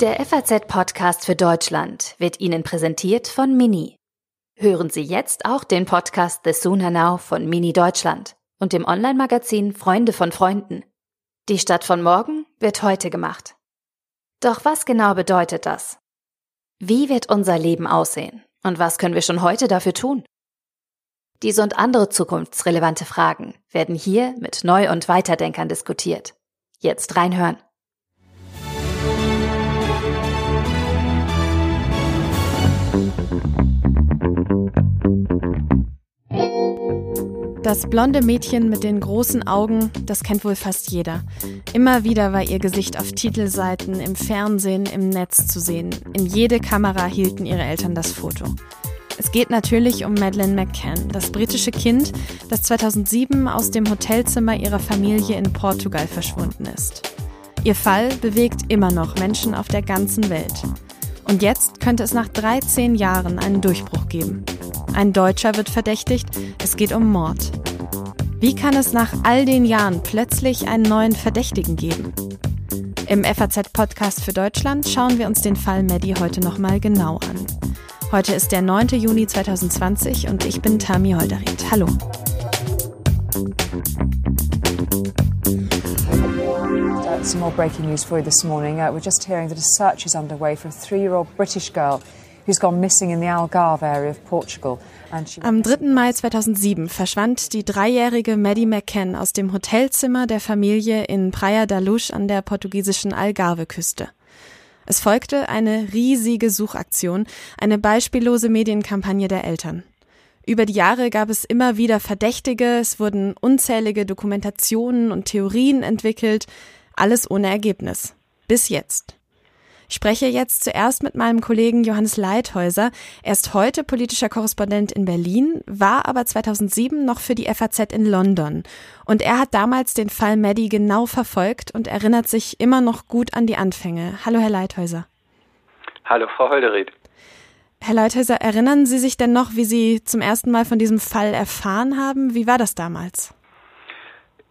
Der FAZ-Podcast für Deutschland wird Ihnen präsentiert von Mini. Hören Sie jetzt auch den Podcast The Sooner Now von Mini Deutschland und dem Online-Magazin Freunde von Freunden. Die Stadt von morgen wird heute gemacht. Doch was genau bedeutet das? Wie wird unser Leben aussehen? Und was können wir schon heute dafür tun? Diese und andere zukunftsrelevante Fragen werden hier mit Neu- und Weiterdenkern diskutiert. Jetzt reinhören. Das blonde Mädchen mit den großen Augen, das kennt wohl fast jeder. Immer wieder war ihr Gesicht auf Titelseiten, im Fernsehen, im Netz zu sehen. In jede Kamera hielten ihre Eltern das Foto. Es geht natürlich um Madeleine McCann, das britische Kind, das 2007 aus dem Hotelzimmer ihrer Familie in Portugal verschwunden ist. Ihr Fall bewegt immer noch Menschen auf der ganzen Welt. Und jetzt könnte es nach 13 Jahren einen Durchbruch geben. Ein Deutscher wird verdächtigt, es geht um Mord. Wie kann es nach all den Jahren plötzlich einen neuen Verdächtigen geben? Im FAZ-Podcast für Deutschland schauen wir uns den Fall Maddie heute nochmal genau an. Heute ist der 9. Juni 2020 und ich bin Tami Holderried. Hallo. Some more breaking news for you this morning. Uh, we're just hearing that a search is underway for a three-year-old British girl Am 3. Mai 2007 verschwand die dreijährige Maddie McCann aus dem Hotelzimmer der Familie in Praia da Luz an der portugiesischen Algarve-Küste. Es folgte eine riesige Suchaktion, eine beispiellose Medienkampagne der Eltern. Über die Jahre gab es immer wieder Verdächtige, es wurden unzählige Dokumentationen und Theorien entwickelt, alles ohne Ergebnis. Bis jetzt. Ich spreche jetzt zuerst mit meinem Kollegen Johannes Leithäuser. Er ist heute politischer Korrespondent in Berlin, war aber 2007 noch für die FAZ in London. Und er hat damals den Fall Maddie genau verfolgt und erinnert sich immer noch gut an die Anfänge. Hallo, Herr Leithäuser. Hallo, Frau Holderried. Herr Leithäuser, erinnern Sie sich denn noch, wie Sie zum ersten Mal von diesem Fall erfahren haben? Wie war das damals?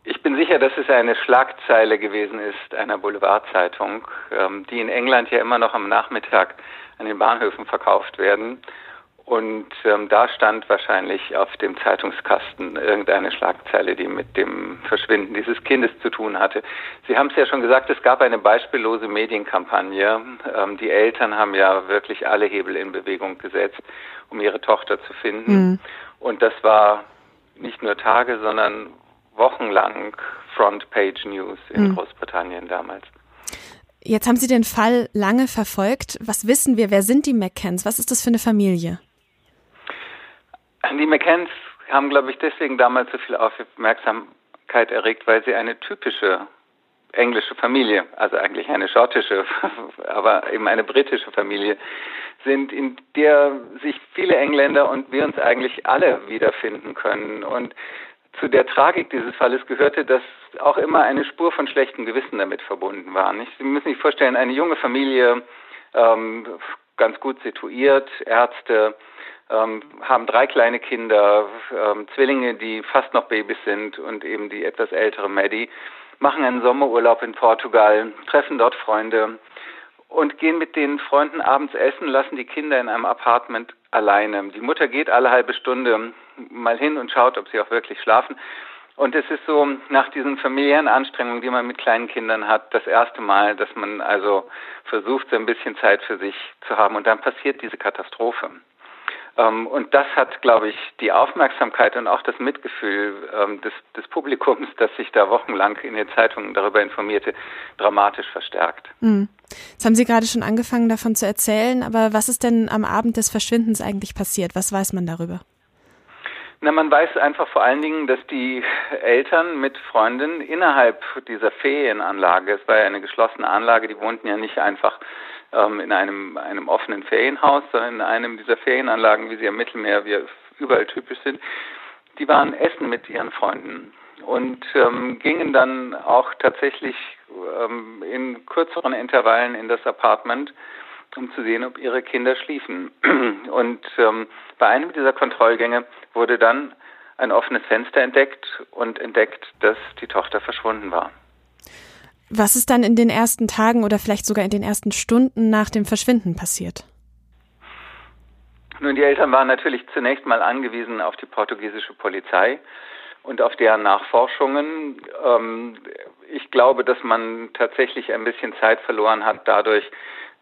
Ich bin sicher, dass es eine Schlagzeile gewesen ist einer Boulevardzeitung, ähm, die in England ja immer noch am Nachmittag an den Bahnhöfen verkauft werden. Und ähm, da stand wahrscheinlich auf dem Zeitungskasten irgendeine Schlagzeile, die mit dem Verschwinden dieses Kindes zu tun hatte. Sie haben es ja schon gesagt, es gab eine beispiellose Medienkampagne. Ähm, die Eltern haben ja wirklich alle Hebel in Bewegung gesetzt, um ihre Tochter zu finden. Mhm. Und das war nicht nur Tage, sondern wochenlang Frontpage News in mhm. Großbritannien damals. Jetzt haben Sie den Fall lange verfolgt. Was wissen wir? Wer sind die McCanns? Was ist das für eine Familie? Die McCanns haben, glaube ich, deswegen damals so viel Aufmerksamkeit erregt, weil sie eine typische englische Familie, also eigentlich eine schottische, aber eben eine britische Familie sind, in der sich viele Engländer und wir uns eigentlich alle wiederfinden können. Und zu der Tragik dieses Falles gehörte, dass auch immer eine Spur von schlechtem Gewissen damit verbunden war. Nicht? Sie müssen sich vorstellen, eine junge Familie, ähm, ganz gut situiert, Ärzte, ähm, haben drei kleine Kinder, ähm, Zwillinge, die fast noch Babys sind und eben die etwas ältere Maddie, machen einen Sommerurlaub in Portugal, treffen dort Freunde und gehen mit den Freunden abends essen, lassen die Kinder in einem Apartment alleine. Die Mutter geht alle halbe Stunde mal hin und schaut, ob sie auch wirklich schlafen. Und es ist so, nach diesen familiären Anstrengungen, die man mit kleinen Kindern hat, das erste Mal, dass man also versucht, so ein bisschen Zeit für sich zu haben. Und dann passiert diese Katastrophe. Ähm, und das hat, glaube ich, die Aufmerksamkeit und auch das Mitgefühl ähm, des, des, Publikums, das sich da wochenlang in den Zeitungen darüber informierte, dramatisch verstärkt. Mhm. Jetzt haben Sie gerade schon angefangen, davon zu erzählen, aber was ist denn am Abend des Verschwindens eigentlich passiert? Was weiß man darüber? Na, man weiß einfach vor allen Dingen, dass die Eltern mit Freunden innerhalb dieser Ferienanlage, es war ja eine geschlossene Anlage, die wohnten ja nicht einfach ähm, in einem, einem offenen Ferienhaus, sondern in einem dieser Ferienanlagen, wie sie am Mittelmeer wie überall typisch sind, die waren essen mit ihren Freunden und ähm, gingen dann auch tatsächlich ähm, in kürzeren Intervallen in das Apartment, um zu sehen, ob ihre Kinder schliefen. Und ähm, bei einem dieser Kontrollgänge wurde dann ein offenes Fenster entdeckt und entdeckt, dass die Tochter verschwunden war. Was ist dann in den ersten Tagen oder vielleicht sogar in den ersten Stunden nach dem Verschwinden passiert? Nun, die Eltern waren natürlich zunächst mal angewiesen auf die portugiesische Polizei und auf deren Nachforschungen. Ähm, ich glaube, dass man tatsächlich ein bisschen Zeit verloren hat dadurch,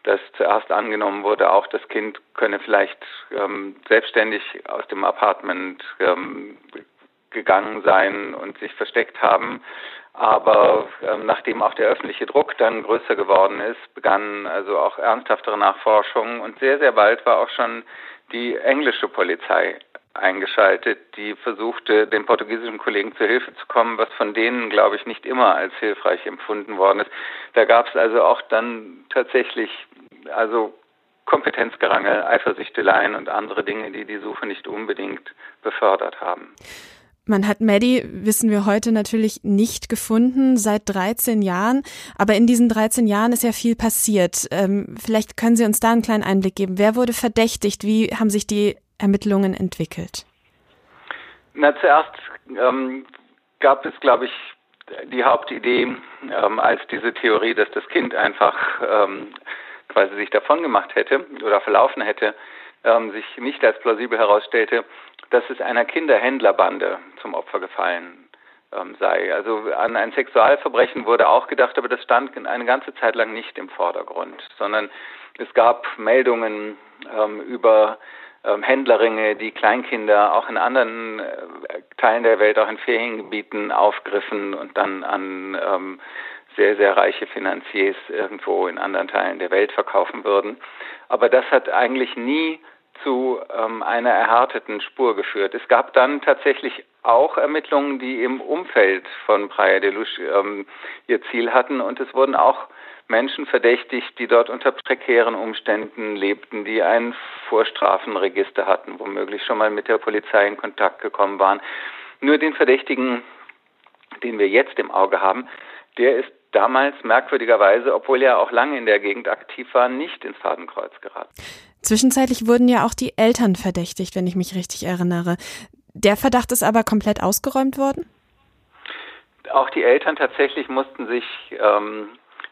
dass zuerst angenommen wurde, auch das Kind könne vielleicht ähm, selbstständig aus dem Apartment ähm, gegangen sein und sich versteckt haben. Aber ähm, nachdem auch der öffentliche Druck dann größer geworden ist, begannen also auch ernsthaftere Nachforschungen und sehr, sehr bald war auch schon die englische Polizei eingeschaltet, die versuchte, den portugiesischen Kollegen zur Hilfe zu kommen, was von denen, glaube ich, nicht immer als hilfreich empfunden worden ist. Da gab es also auch dann tatsächlich also Kompetenzgerangel, Eifersüchteleien und andere Dinge, die die Suche nicht unbedingt befördert haben. Man hat Maddie, wissen wir heute natürlich nicht gefunden, seit 13 Jahren. Aber in diesen 13 Jahren ist ja viel passiert. Ähm, vielleicht können Sie uns da einen kleinen Einblick geben. Wer wurde verdächtigt? Wie haben sich die Ermittlungen entwickelt? Na, zuerst ähm, gab es, glaube ich, die Hauptidee ähm, als diese Theorie, dass das Kind einfach ähm, quasi sich davon gemacht hätte oder verlaufen hätte, ähm, sich nicht als plausibel herausstellte, dass es einer Kinderhändlerbande zum Opfer gefallen ähm, sei. Also an ein Sexualverbrechen wurde auch gedacht, aber das stand eine ganze Zeit lang nicht im Vordergrund, sondern es gab Meldungen ähm, über ähm, Händlerringe, die Kleinkinder auch in anderen äh, Teilen der Welt, auch in Feriengebieten aufgriffen und dann an ähm, sehr, sehr reiche Finanziers irgendwo in anderen Teilen der Welt verkaufen würden. Aber das hat eigentlich nie zu ähm, einer erhärteten Spur geführt. Es gab dann tatsächlich auch Ermittlungen, die im Umfeld von Praia de Luz ähm, ihr Ziel hatten und es wurden auch Menschen verdächtigt, die dort unter prekären Umständen lebten, die ein Vorstrafenregister hatten, womöglich schon mal mit der Polizei in Kontakt gekommen waren. Nur den Verdächtigen, den wir jetzt im Auge haben, der ist damals merkwürdigerweise, obwohl er auch lange in der Gegend aktiv war, nicht ins Fadenkreuz geraten. Zwischenzeitlich wurden ja auch die Eltern verdächtigt, wenn ich mich richtig erinnere. Der Verdacht ist aber komplett ausgeräumt worden? Auch die Eltern tatsächlich mussten sich ähm,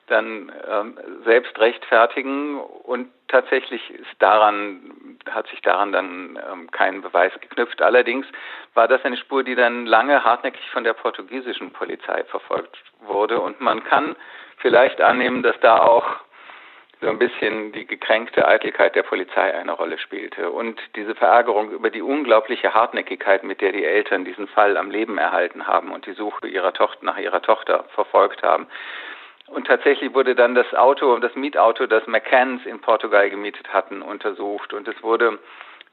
dann ähm, selbst rechtfertigen und tatsächlich ist daran, hat sich daran dann ähm, kein Beweis geknüpft. Allerdings war das eine Spur, die dann lange hartnäckig von der portugiesischen Polizei verfolgt wurde und man kann vielleicht annehmen, dass da auch so ein bisschen die gekränkte Eitelkeit der Polizei eine Rolle spielte und diese Verärgerung über die unglaubliche Hartnäckigkeit, mit der die Eltern diesen Fall am Leben erhalten haben und die Suche ihrer Tochter nach ihrer Tochter verfolgt haben. Und tatsächlich wurde dann das Auto, das Mietauto, das McCanns in Portugal gemietet hatten, untersucht und es wurde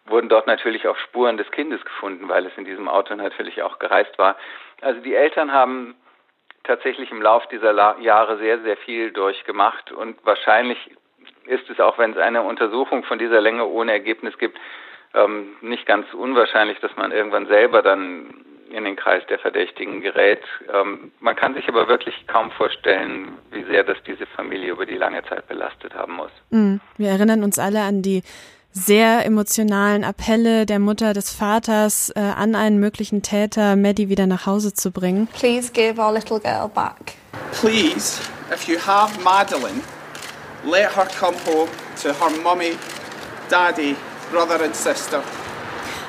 wurden dort natürlich auch Spuren des Kindes gefunden, weil es in diesem Auto natürlich auch gereist war. Also die Eltern haben tatsächlich im Lauf dieser Jahre sehr, sehr viel durchgemacht und wahrscheinlich ist es, auch wenn es eine Untersuchung von dieser Länge ohne Ergebnis gibt, ähm, nicht ganz unwahrscheinlich, dass man irgendwann selber dann in den Kreis der Verdächtigen gerät. Ähm, man kann sich aber wirklich kaum vorstellen, wie sehr das diese Familie über die lange Zeit belastet haben muss. Mhm. Wir erinnern uns alle an die sehr emotionalen Appelle der Mutter des Vaters äh, an einen möglichen Täter, Maddie wieder nach Hause zu bringen. Please give our little girl back. Please, if you have Madeline, let her come home to her mommy, daddy, brother and sister.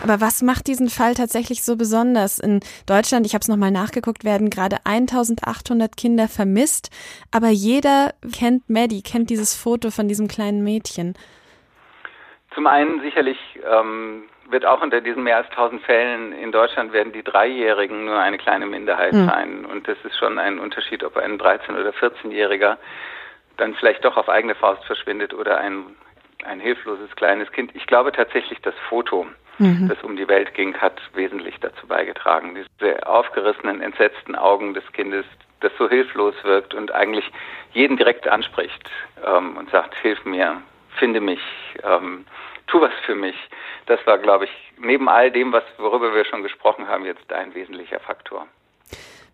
Aber was macht diesen Fall tatsächlich so besonders? In Deutschland, ich habe es nochmal nachgeguckt, werden gerade 1800 Kinder vermisst, aber jeder kennt Maddie, kennt dieses Foto von diesem kleinen Mädchen. Zum einen sicherlich ähm, wird auch unter diesen mehr als 1000 Fällen in Deutschland werden die Dreijährigen nur eine kleine Minderheit mhm. sein. Und das ist schon ein Unterschied, ob ein 13- oder 14-Jähriger dann vielleicht doch auf eigene Faust verschwindet oder ein, ein hilfloses kleines Kind. Ich glaube tatsächlich, das Foto, mhm. das um die Welt ging, hat wesentlich dazu beigetragen. Diese aufgerissenen, entsetzten Augen des Kindes, das so hilflos wirkt und eigentlich jeden direkt anspricht ähm, und sagt, hilf mir, finde mich, ähm, tu was für mich. Das war, glaube ich, neben all dem, was, worüber wir schon gesprochen haben, jetzt ein wesentlicher Faktor.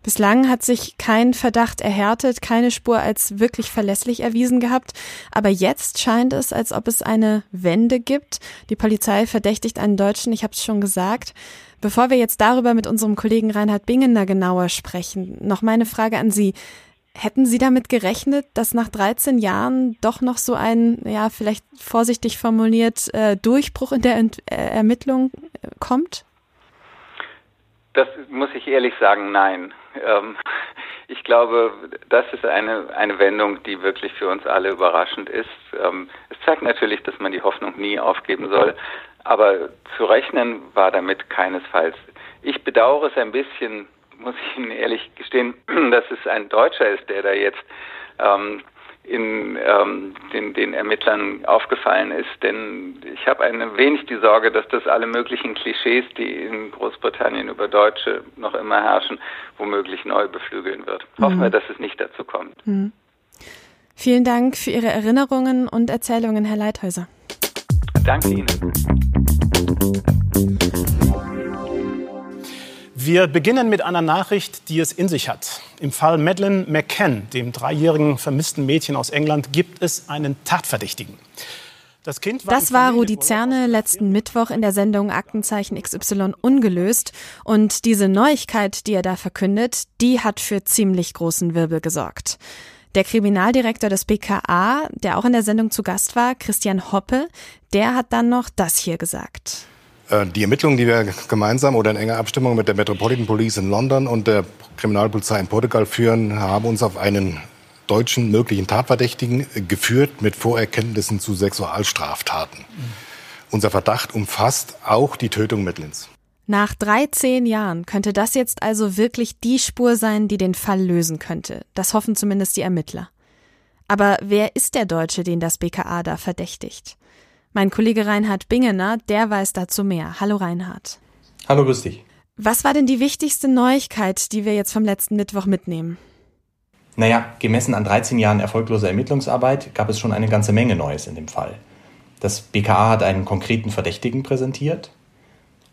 Bislang hat sich kein Verdacht erhärtet, keine Spur als wirklich verlässlich erwiesen gehabt. Aber jetzt scheint es, als ob es eine Wende gibt. Die Polizei verdächtigt einen Deutschen, ich habe es schon gesagt. Bevor wir jetzt darüber mit unserem Kollegen Reinhard Bingener genauer sprechen, noch meine Frage an Sie. Hätten Sie damit gerechnet, dass nach 13 Jahren doch noch so ein, ja, vielleicht vorsichtig formuliert, äh, Durchbruch in der Ent äh, Ermittlung äh, kommt? Das muss ich ehrlich sagen, nein. Ähm, ich glaube, das ist eine, eine Wendung, die wirklich für uns alle überraschend ist. Ähm, es zeigt natürlich, dass man die Hoffnung nie aufgeben soll, aber zu rechnen war damit keinesfalls. Ich bedauere es ein bisschen, muss ich Ihnen ehrlich gestehen, dass es ein Deutscher ist, der da jetzt ähm, in ähm, den, den Ermittlern aufgefallen ist. Denn ich habe ein wenig die Sorge, dass das alle möglichen Klischees, die in Großbritannien über Deutsche noch immer herrschen, womöglich neu beflügeln wird. Mhm. Hoffen wir, dass es nicht dazu kommt. Mhm. Vielen Dank für Ihre Erinnerungen und Erzählungen, Herr Leithäuser. Danke Ihnen. Wir beginnen mit einer Nachricht, die es in sich hat. Im Fall Madeleine McCann, dem dreijährigen vermissten Mädchen aus England, gibt es einen Tatverdächtigen. Das, kind war, das war Rudi Zerne letzten Mittwoch in der Sendung Aktenzeichen XY ungelöst. Und diese Neuigkeit, die er da verkündet, die hat für ziemlich großen Wirbel gesorgt. Der Kriminaldirektor des BKA, der auch in der Sendung zu Gast war, Christian Hoppe, der hat dann noch das hier gesagt. Äh, die Ermittlungen, die wir gemeinsam oder in enger Abstimmung mit der Metropolitan Police in London und der Kriminalpolizei in Portugal führen, haben uns auf einen deutschen möglichen Tatverdächtigen geführt mit Vorerkenntnissen zu Sexualstraftaten. Unser Verdacht umfasst auch die Tötung Mittlins. Nach 13 Jahren könnte das jetzt also wirklich die Spur sein, die den Fall lösen könnte. Das hoffen zumindest die Ermittler. Aber wer ist der Deutsche, den das BKA da verdächtigt? Mein Kollege Reinhard Bingener, der weiß dazu mehr. Hallo Reinhard. Hallo, grüß dich. Was war denn die wichtigste Neuigkeit, die wir jetzt vom letzten Mittwoch mitnehmen? Naja, gemessen an 13 Jahren erfolgloser Ermittlungsarbeit gab es schon eine ganze Menge Neues in dem Fall. Das BKA hat einen konkreten Verdächtigen präsentiert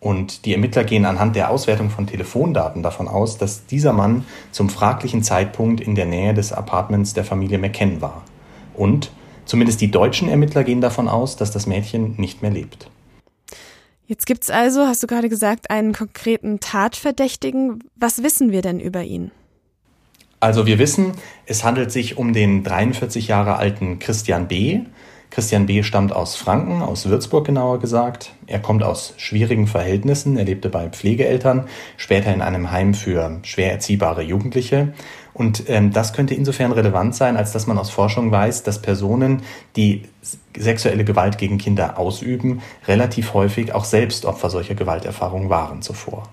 und die Ermittler gehen anhand der Auswertung von Telefondaten davon aus, dass dieser Mann zum fraglichen Zeitpunkt in der Nähe des Apartments der Familie McKen war. Und Zumindest die deutschen Ermittler gehen davon aus, dass das Mädchen nicht mehr lebt. Jetzt gibt's also, hast du gerade gesagt, einen konkreten Tatverdächtigen. Was wissen wir denn über ihn? Also wir wissen, es handelt sich um den 43 Jahre alten Christian B. Christian B. stammt aus Franken, aus Würzburg genauer gesagt. Er kommt aus schwierigen Verhältnissen. Er lebte bei Pflegeeltern, später in einem Heim für schwer erziehbare Jugendliche. Und ähm, das könnte insofern relevant sein, als dass man aus Forschung weiß, dass Personen, die sexuelle Gewalt gegen Kinder ausüben, relativ häufig auch selbst Opfer solcher Gewalterfahrungen waren zuvor.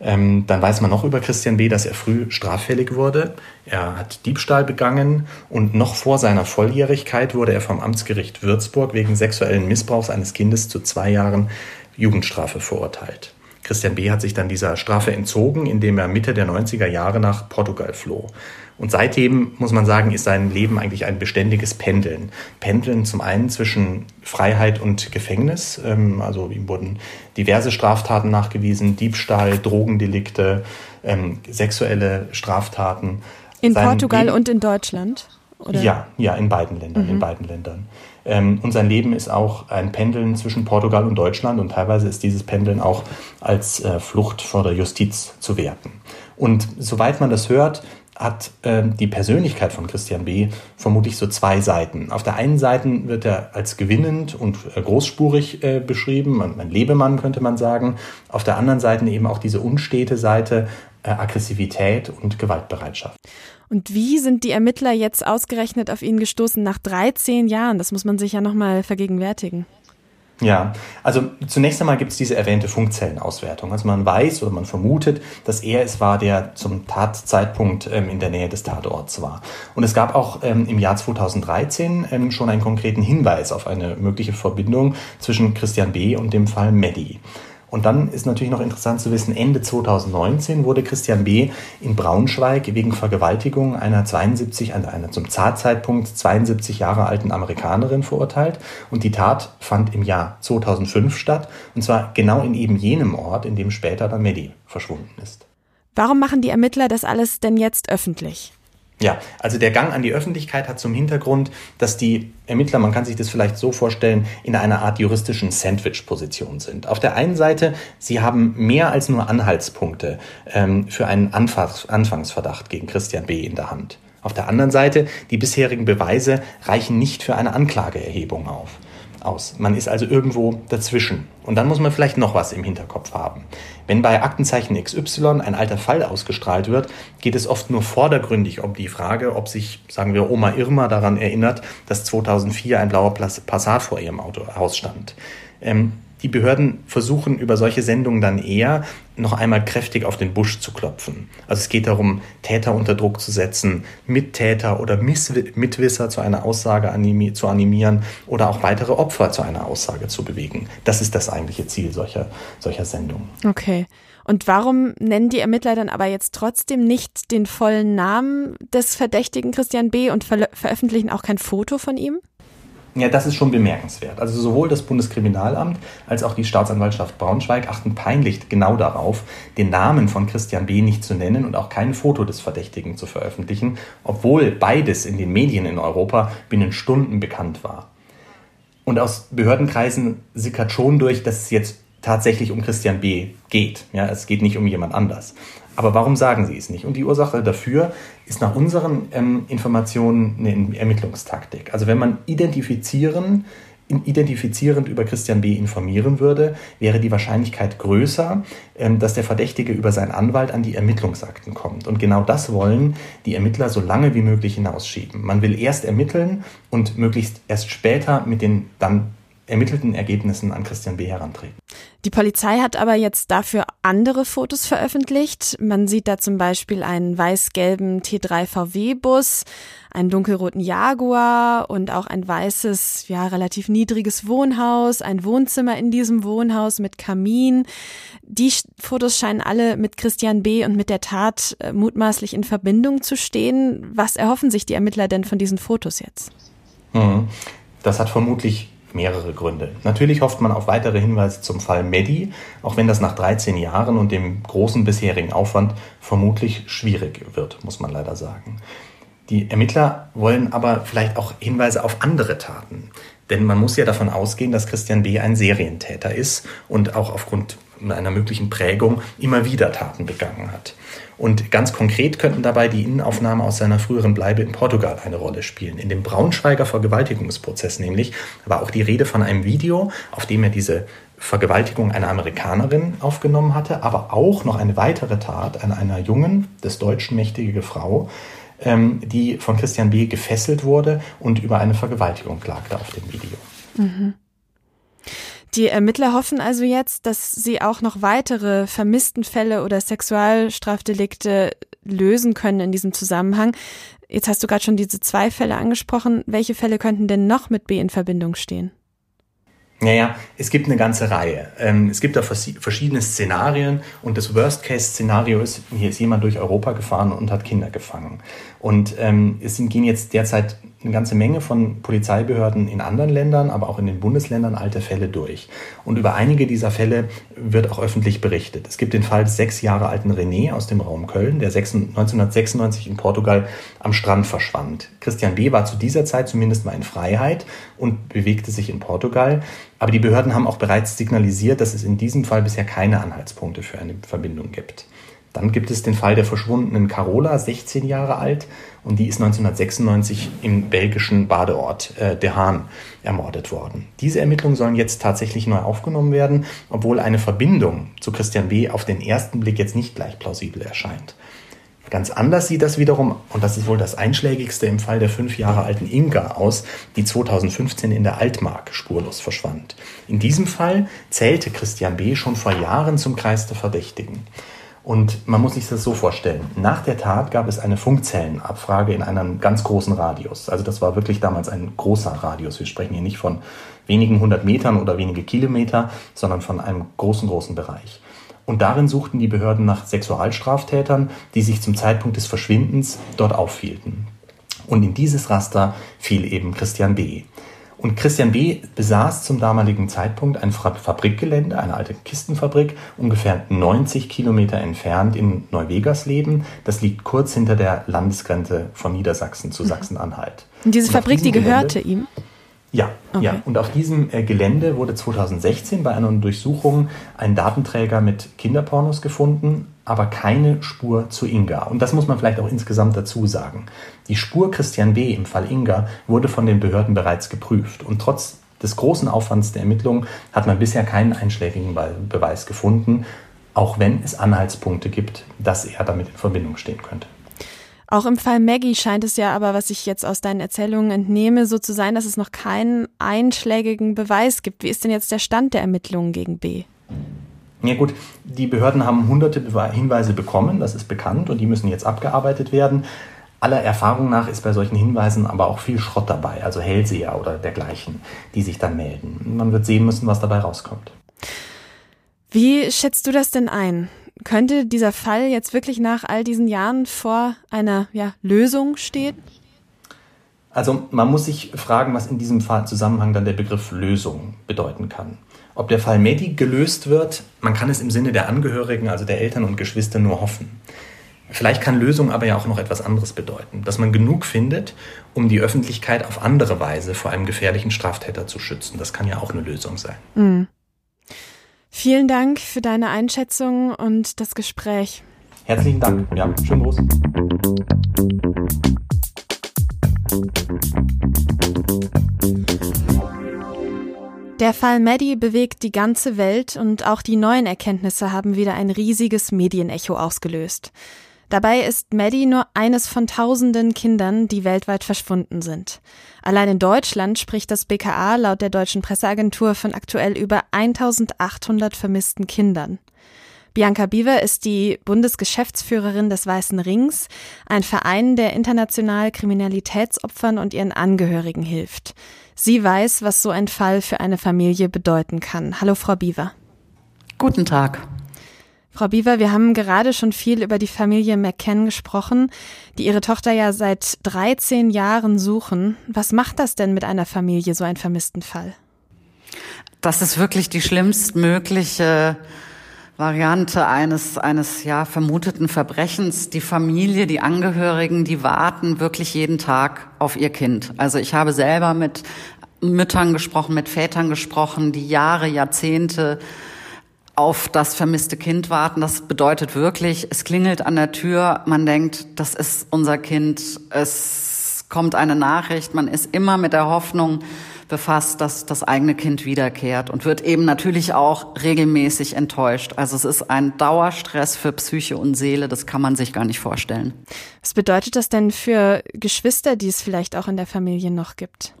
Ähm, dann weiß man noch über Christian B., dass er früh straffällig wurde. Er hat Diebstahl begangen und noch vor seiner Volljährigkeit wurde er vom Amtsgericht Würzburg wegen sexuellen Missbrauchs eines Kindes zu zwei Jahren Jugendstrafe verurteilt. Christian B. hat sich dann dieser Strafe entzogen, indem er Mitte der 90er Jahre nach Portugal floh. Und seitdem, muss man sagen, ist sein Leben eigentlich ein beständiges Pendeln. Pendeln zum einen zwischen Freiheit und Gefängnis. Ähm, also ihm wurden diverse Straftaten nachgewiesen, Diebstahl, Drogendelikte, ähm, sexuelle Straftaten. In sein Portugal Leben, und in Deutschland? Oder? Ja, ja, in beiden Ländern, mhm. in beiden Ländern. Ähm, und sein Leben ist auch ein Pendeln zwischen Portugal und Deutschland und teilweise ist dieses Pendeln auch als äh, Flucht vor der Justiz zu werten. Und soweit man das hört, hat äh, die Persönlichkeit von Christian B. vermutlich so zwei Seiten. Auf der einen Seite wird er als gewinnend und äh, großspurig äh, beschrieben, ein Lebemann könnte man sagen. Auf der anderen Seite eben auch diese unstete Seite, Aggressivität und Gewaltbereitschaft. Und wie sind die Ermittler jetzt ausgerechnet auf ihn gestoßen nach 13 Jahren? Das muss man sich ja nochmal vergegenwärtigen. Ja, also zunächst einmal gibt es diese erwähnte Funkzellenauswertung. Also man weiß oder man vermutet, dass er es war, der zum Tatzeitpunkt ähm, in der Nähe des Tatorts war. Und es gab auch ähm, im Jahr 2013 ähm, schon einen konkreten Hinweis auf eine mögliche Verbindung zwischen Christian B. und dem Fall Medi. Und dann ist natürlich noch interessant zu wissen, Ende 2019 wurde Christian B. in Braunschweig wegen Vergewaltigung einer 72, einer zum Zartzeitpunkt 72 Jahre alten Amerikanerin verurteilt. Und die Tat fand im Jahr 2005 statt. Und zwar genau in eben jenem Ort, in dem später dann Medi verschwunden ist. Warum machen die Ermittler das alles denn jetzt öffentlich? Ja, also der Gang an die Öffentlichkeit hat zum Hintergrund, dass die Ermittler, man kann sich das vielleicht so vorstellen, in einer Art juristischen Sandwich-Position sind. Auf der einen Seite, sie haben mehr als nur Anhaltspunkte ähm, für einen Anfangs Anfangsverdacht gegen Christian B. in der Hand. Auf der anderen Seite, die bisherigen Beweise reichen nicht für eine Anklageerhebung auf aus. Man ist also irgendwo dazwischen. Und dann muss man vielleicht noch was im Hinterkopf haben. Wenn bei Aktenzeichen XY ein alter Fall ausgestrahlt wird, geht es oft nur vordergründig um die Frage, ob sich, sagen wir, Oma Irma daran erinnert, dass 2004 ein blauer Passat vor ihrem Autohaus stand. Ähm, die Behörden versuchen über solche Sendungen dann eher noch einmal kräftig auf den Busch zu klopfen. Also es geht darum, Täter unter Druck zu setzen, Mittäter oder Mitwisser zu einer Aussage animi zu animieren oder auch weitere Opfer zu einer Aussage zu bewegen. Das ist das eigentliche Ziel solcher, solcher Sendungen. Okay. Und warum nennen die Ermittler dann aber jetzt trotzdem nicht den vollen Namen des Verdächtigen Christian B. und ver veröffentlichen auch kein Foto von ihm? Ja, das ist schon bemerkenswert. Also sowohl das Bundeskriminalamt als auch die Staatsanwaltschaft Braunschweig achten peinlich genau darauf, den Namen von Christian B. nicht zu nennen und auch kein Foto des Verdächtigen zu veröffentlichen, obwohl beides in den Medien in Europa binnen Stunden bekannt war. Und aus Behördenkreisen sickert schon durch, dass es jetzt tatsächlich um Christian B. geht. Ja, es geht nicht um jemand anders. Aber warum sagen sie es nicht? Und die Ursache dafür ist nach unseren ähm, Informationen eine Ermittlungstaktik. Also wenn man identifizieren, identifizierend über Christian B. informieren würde, wäre die Wahrscheinlichkeit größer, ähm, dass der Verdächtige über seinen Anwalt an die Ermittlungsakten kommt. Und genau das wollen die Ermittler so lange wie möglich hinausschieben. Man will erst ermitteln und möglichst erst später mit den dann ermittelten Ergebnissen an Christian B. herantreten. Die Polizei hat aber jetzt dafür andere Fotos veröffentlicht. Man sieht da zum Beispiel einen weiß-gelben T3 VW-Bus, einen dunkelroten Jaguar und auch ein weißes, ja, relativ niedriges Wohnhaus, ein Wohnzimmer in diesem Wohnhaus mit Kamin. Die Fotos scheinen alle mit Christian B. und mit der Tat äh, mutmaßlich in Verbindung zu stehen. Was erhoffen sich die Ermittler denn von diesen Fotos jetzt? Mhm. Das hat vermutlich mehrere Gründe. Natürlich hofft man auf weitere Hinweise zum Fall Medi, auch wenn das nach 13 Jahren und dem großen bisherigen Aufwand vermutlich schwierig wird, muss man leider sagen. Die Ermittler wollen aber vielleicht auch Hinweise auf andere Taten. Denn man muss ja davon ausgehen, dass Christian B. ein Serientäter ist und auch aufgrund einer möglichen Prägung immer wieder Taten begangen hat. Und ganz konkret könnten dabei die Innenaufnahmen aus seiner früheren Bleibe in Portugal eine Rolle spielen. In dem Braunschweiger Vergewaltigungsprozess nämlich war auch die Rede von einem Video, auf dem er diese Vergewaltigung einer Amerikanerin aufgenommen hatte, aber auch noch eine weitere Tat an einer jungen, des Deutschen mächtige Frau, ähm, die von Christian B. gefesselt wurde und über eine Vergewaltigung klagte auf dem Video. Mhm. Die Ermittler hoffen also jetzt, dass sie auch noch weitere vermissten Fälle oder Sexualstrafdelikte lösen können in diesem Zusammenhang. Jetzt hast du gerade schon diese zwei Fälle angesprochen. Welche Fälle könnten denn noch mit B in Verbindung stehen? Naja, es gibt eine ganze Reihe. Ähm, es gibt da verschiedene Szenarien und das Worst-Case-Szenario ist, hier ist jemand durch Europa gefahren und hat Kinder gefangen. Und ähm, es gehen jetzt derzeit eine ganze Menge von Polizeibehörden in anderen Ländern, aber auch in den Bundesländern alte Fälle durch. Und über einige dieser Fälle wird auch öffentlich berichtet. Es gibt den Fall des sechs Jahre alten René aus dem Raum Köln, der 1996 in Portugal am Strand verschwand. Christian B. war zu dieser Zeit zumindest mal in Freiheit und bewegte sich in Portugal. Aber die Behörden haben auch bereits signalisiert, dass es in diesem Fall bisher keine Anhaltspunkte für eine Verbindung gibt. Dann gibt es den Fall der verschwundenen Carola, 16 Jahre alt, und die ist 1996 im belgischen Badeort äh, De Haan ermordet worden. Diese Ermittlungen sollen jetzt tatsächlich neu aufgenommen werden, obwohl eine Verbindung zu Christian B. auf den ersten Blick jetzt nicht gleich plausibel erscheint. Ganz anders sieht das wiederum, und das ist wohl das einschlägigste im Fall der fünf Jahre alten Inga aus, die 2015 in der Altmark spurlos verschwand. In diesem Fall zählte Christian B. schon vor Jahren zum Kreis der Verdächtigen. Und man muss sich das so vorstellen. Nach der Tat gab es eine Funkzellenabfrage in einem ganz großen Radius. Also das war wirklich damals ein großer Radius. Wir sprechen hier nicht von wenigen hundert Metern oder wenige Kilometer, sondern von einem großen, großen Bereich. Und darin suchten die Behörden nach Sexualstraftätern, die sich zum Zeitpunkt des Verschwindens dort aufhielten. Und in dieses Raster fiel eben Christian B. Und Christian B. besaß zum damaligen Zeitpunkt ein Fabrikgelände, eine alte Kistenfabrik, ungefähr 90 Kilometer entfernt in Neuwegersleben. Das liegt kurz hinter der Landesgrenze von Niedersachsen zu mhm. Sachsen-Anhalt. Und diese Fabrik, die gehörte ihm? Ja, okay. ja. Und auf diesem äh, Gelände wurde 2016 bei einer Durchsuchung ein Datenträger mit Kinderpornos gefunden, aber keine Spur zu Inga. Und das muss man vielleicht auch insgesamt dazu sagen. Die Spur Christian B. im Fall Inga wurde von den Behörden bereits geprüft. Und trotz des großen Aufwands der Ermittlungen hat man bisher keinen einschlägigen Beweis gefunden, auch wenn es Anhaltspunkte gibt, dass er damit in Verbindung stehen könnte. Auch im Fall Maggie scheint es ja aber, was ich jetzt aus deinen Erzählungen entnehme, so zu sein, dass es noch keinen einschlägigen Beweis gibt. Wie ist denn jetzt der Stand der Ermittlungen gegen B? Ja gut, die Behörden haben hunderte Hinweise bekommen, das ist bekannt, und die müssen jetzt abgearbeitet werden. Aller Erfahrung nach ist bei solchen Hinweisen aber auch viel Schrott dabei, also Hellseher oder dergleichen, die sich dann melden. Man wird sehen müssen, was dabei rauskommt. Wie schätzt du das denn ein? Könnte dieser Fall jetzt wirklich nach all diesen Jahren vor einer ja, Lösung stehen? Also man muss sich fragen, was in diesem Fall Zusammenhang dann der Begriff Lösung bedeuten kann. Ob der Fall Medi gelöst wird, man kann es im Sinne der Angehörigen, also der Eltern und Geschwister, nur hoffen. Vielleicht kann Lösung aber ja auch noch etwas anderes bedeuten, dass man genug findet, um die Öffentlichkeit auf andere Weise vor einem gefährlichen Straftäter zu schützen. Das kann ja auch eine Lösung sein. Mhm. Vielen Dank für deine Einschätzung und das Gespräch. Herzlichen Dank. Ja, schönen Gruß. Der Fall Maddie bewegt die ganze Welt und auch die neuen Erkenntnisse haben wieder ein riesiges Medienecho ausgelöst. Dabei ist Maddie nur eines von tausenden Kindern, die weltweit verschwunden sind. Allein in Deutschland spricht das BKA laut der deutschen Presseagentur von aktuell über 1800 vermissten Kindern. Bianca Biewer ist die Bundesgeschäftsführerin des Weißen Rings, ein Verein, der international Kriminalitätsopfern und ihren Angehörigen hilft. Sie weiß, was so ein Fall für eine Familie bedeuten kann. Hallo, Frau Biewer. Guten Tag. Frau Biewer, wir haben gerade schon viel über die Familie McCann gesprochen, die ihre Tochter ja seit 13 Jahren suchen. Was macht das denn mit einer Familie, so einen vermissten Fall? Das ist wirklich die schlimmstmögliche Variante eines, eines, ja, vermuteten Verbrechens. Die Familie, die Angehörigen, die warten wirklich jeden Tag auf ihr Kind. Also ich habe selber mit Müttern gesprochen, mit Vätern gesprochen, die Jahre, Jahrzehnte auf das vermisste Kind warten. Das bedeutet wirklich, es klingelt an der Tür, man denkt, das ist unser Kind, es kommt eine Nachricht, man ist immer mit der Hoffnung befasst, dass das eigene Kind wiederkehrt und wird eben natürlich auch regelmäßig enttäuscht. Also es ist ein Dauerstress für Psyche und Seele, das kann man sich gar nicht vorstellen. Was bedeutet das denn für Geschwister, die es vielleicht auch in der Familie noch gibt?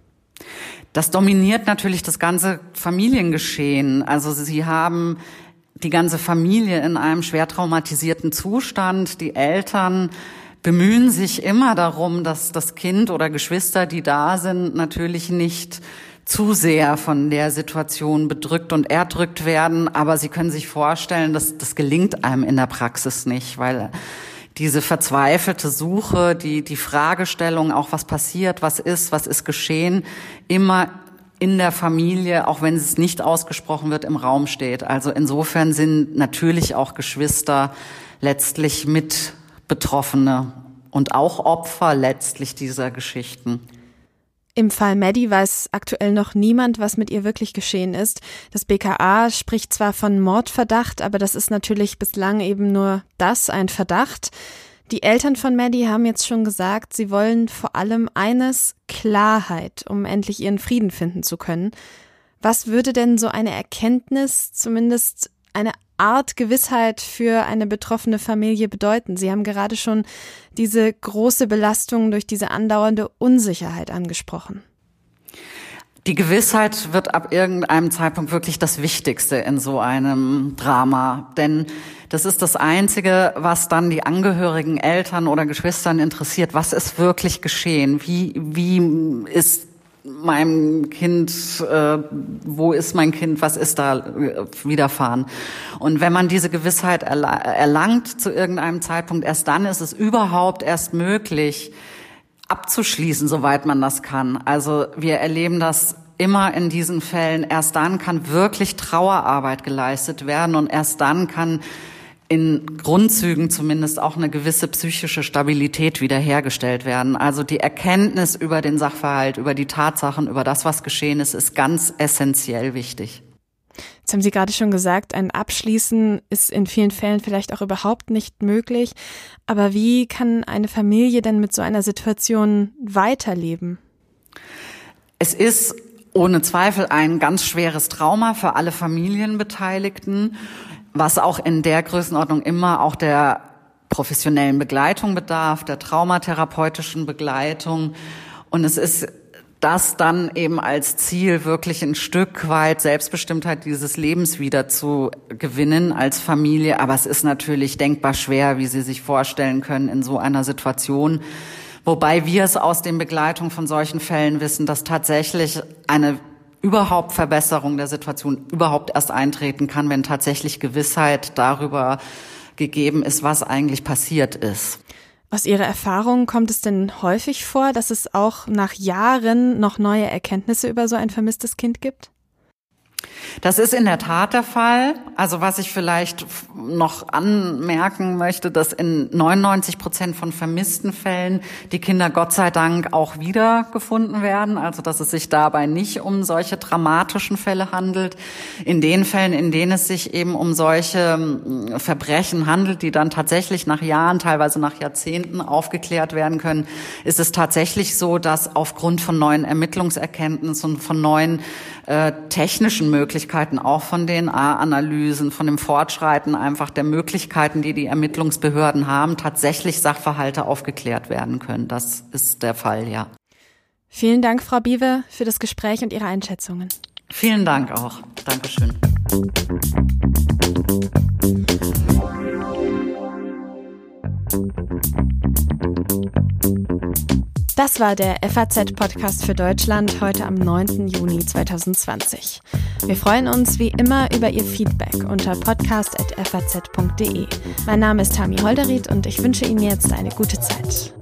Das dominiert natürlich das ganze Familiengeschehen. Also sie haben die ganze Familie in einem schwer traumatisierten Zustand. Die Eltern bemühen sich immer darum, dass das Kind oder Geschwister, die da sind, natürlich nicht zu sehr von der Situation bedrückt und erdrückt werden. Aber Sie können sich vorstellen, dass das gelingt einem in der Praxis nicht, weil diese verzweifelte Suche, die, die Fragestellung, auch was passiert, was ist, was ist geschehen, immer in der Familie, auch wenn es nicht ausgesprochen wird, im Raum steht. Also insofern sind natürlich auch Geschwister letztlich mit Betroffene und auch Opfer letztlich dieser Geschichten. Im Fall Maddie weiß aktuell noch niemand, was mit ihr wirklich geschehen ist. Das BKA spricht zwar von Mordverdacht, aber das ist natürlich bislang eben nur das, ein Verdacht. Die Eltern von Maddie haben jetzt schon gesagt, sie wollen vor allem eines Klarheit, um endlich ihren Frieden finden zu können. Was würde denn so eine Erkenntnis, zumindest eine Art Gewissheit für eine betroffene Familie bedeuten? Sie haben gerade schon diese große Belastung durch diese andauernde Unsicherheit angesprochen. Die Gewissheit wird ab irgendeinem Zeitpunkt wirklich das Wichtigste in so einem Drama, denn das ist das Einzige, was dann die Angehörigen, Eltern oder Geschwistern interessiert. Was ist wirklich geschehen? Wie, wie ist meinem Kind, äh, wo ist mein Kind, was ist da äh, widerfahren. Und wenn man diese Gewissheit erlangt zu irgendeinem Zeitpunkt, erst dann ist es überhaupt erst möglich, abzuschließen, soweit man das kann. Also wir erleben das immer in diesen Fällen. Erst dann kann wirklich Trauerarbeit geleistet werden und erst dann kann in Grundzügen zumindest auch eine gewisse psychische Stabilität wiederhergestellt werden. Also die Erkenntnis über den Sachverhalt, über die Tatsachen, über das, was geschehen ist, ist ganz essentiell wichtig. Jetzt haben Sie gerade schon gesagt, ein Abschließen ist in vielen Fällen vielleicht auch überhaupt nicht möglich. Aber wie kann eine Familie denn mit so einer Situation weiterleben? Es ist ohne Zweifel ein ganz schweres Trauma für alle Familienbeteiligten was auch in der Größenordnung immer auch der professionellen Begleitung bedarf, der traumatherapeutischen Begleitung. Und es ist das dann eben als Ziel, wirklich ein Stück weit Selbstbestimmtheit dieses Lebens wieder zu gewinnen als Familie. Aber es ist natürlich denkbar schwer, wie Sie sich vorstellen können, in so einer Situation. Wobei wir es aus den Begleitungen von solchen Fällen wissen, dass tatsächlich eine überhaupt Verbesserung der Situation überhaupt erst eintreten kann, wenn tatsächlich Gewissheit darüber gegeben ist, was eigentlich passiert ist. Aus Ihrer Erfahrung kommt es denn häufig vor, dass es auch nach Jahren noch neue Erkenntnisse über so ein vermisstes Kind gibt? Das ist in der Tat der Fall. Also was ich vielleicht noch anmerken möchte, dass in 99 Prozent von vermissten Fällen die Kinder Gott sei Dank auch wiedergefunden werden. Also dass es sich dabei nicht um solche dramatischen Fälle handelt. In den Fällen, in denen es sich eben um solche Verbrechen handelt, die dann tatsächlich nach Jahren, teilweise nach Jahrzehnten aufgeklärt werden können, ist es tatsächlich so, dass aufgrund von neuen Ermittlungserkenntnissen und von neuen äh, technischen Möglichkeiten, auch von DNA-Analysen, von dem Fortschreiten einfach der Möglichkeiten, die die Ermittlungsbehörden haben, tatsächlich Sachverhalte aufgeklärt werden können. Das ist der Fall, ja. Vielen Dank, Frau Biewe, für das Gespräch und Ihre Einschätzungen. Vielen Dank auch. Dankeschön. Das war der FAZ-Podcast für Deutschland heute am 9. Juni 2020. Wir freuen uns wie immer über Ihr Feedback unter podcast.faz.de. Mein Name ist Tami Holderried und ich wünsche Ihnen jetzt eine gute Zeit.